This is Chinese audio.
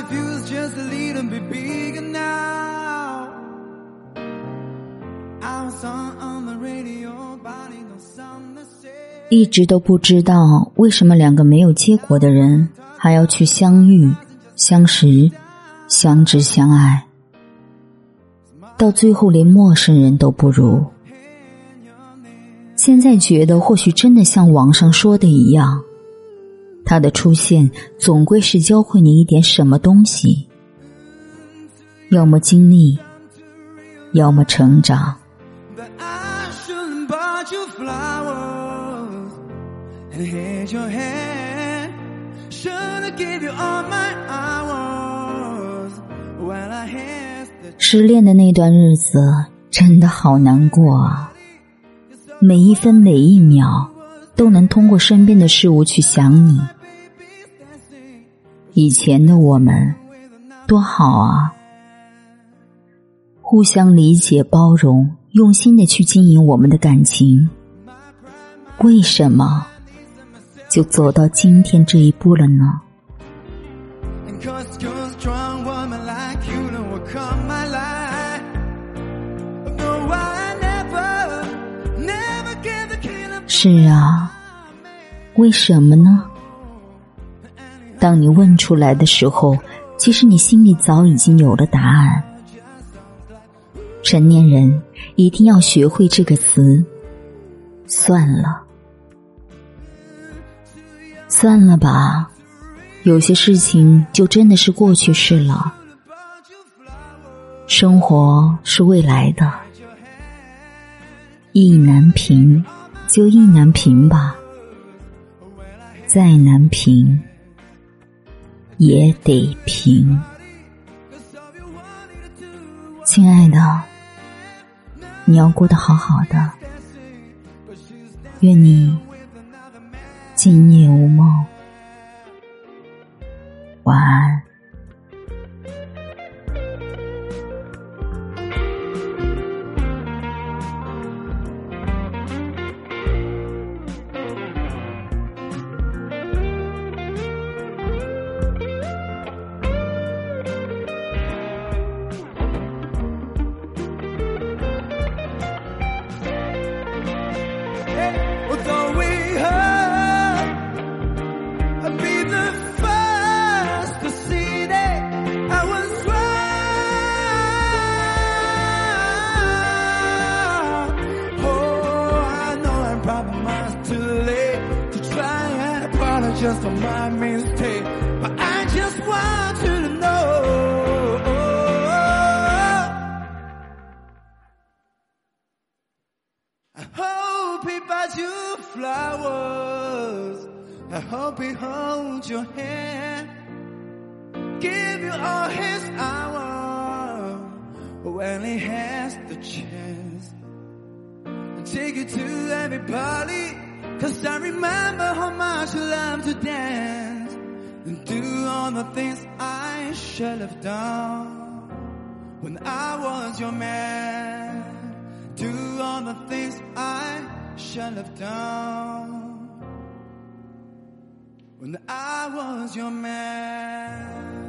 body feels just a little bit bigger now. I was on the radio, body no sound the same. 一直都不知道为什么两个没有结果的人还要去相遇、相识、相知、相爱，到最后连陌生人都不如。现在觉得，或许真的像网上说的一样，他的出现总归是教会你一点什么东西，要么经历，要么成长。失恋的那段日子真的好难过啊！每一分每一秒都能通过身边的事物去想你。以前的我们多好啊。互相理解包容用心的去经营我们的感情。为什么就走到今天这一步了呢？是啊为什么呢？当你问出来的时候，其实你心里早已经有了答案。成年人一定要学会这个词。算了，算了吧，有些事情就真的是过去式了。生活是未来的，意难平就意难平吧，再难平也得平。亲爱的，你要过得好好的，愿你今夜无梦，for my mistake, but I just want you to know. I hope he buys you flowers. I hope he holds your hand. Give you all his hour when he has the chance. Take you to every party. Cause I remember how much you love to dance. And do all the things I should have done when I was your man. Do all the things I should have done when I was your man.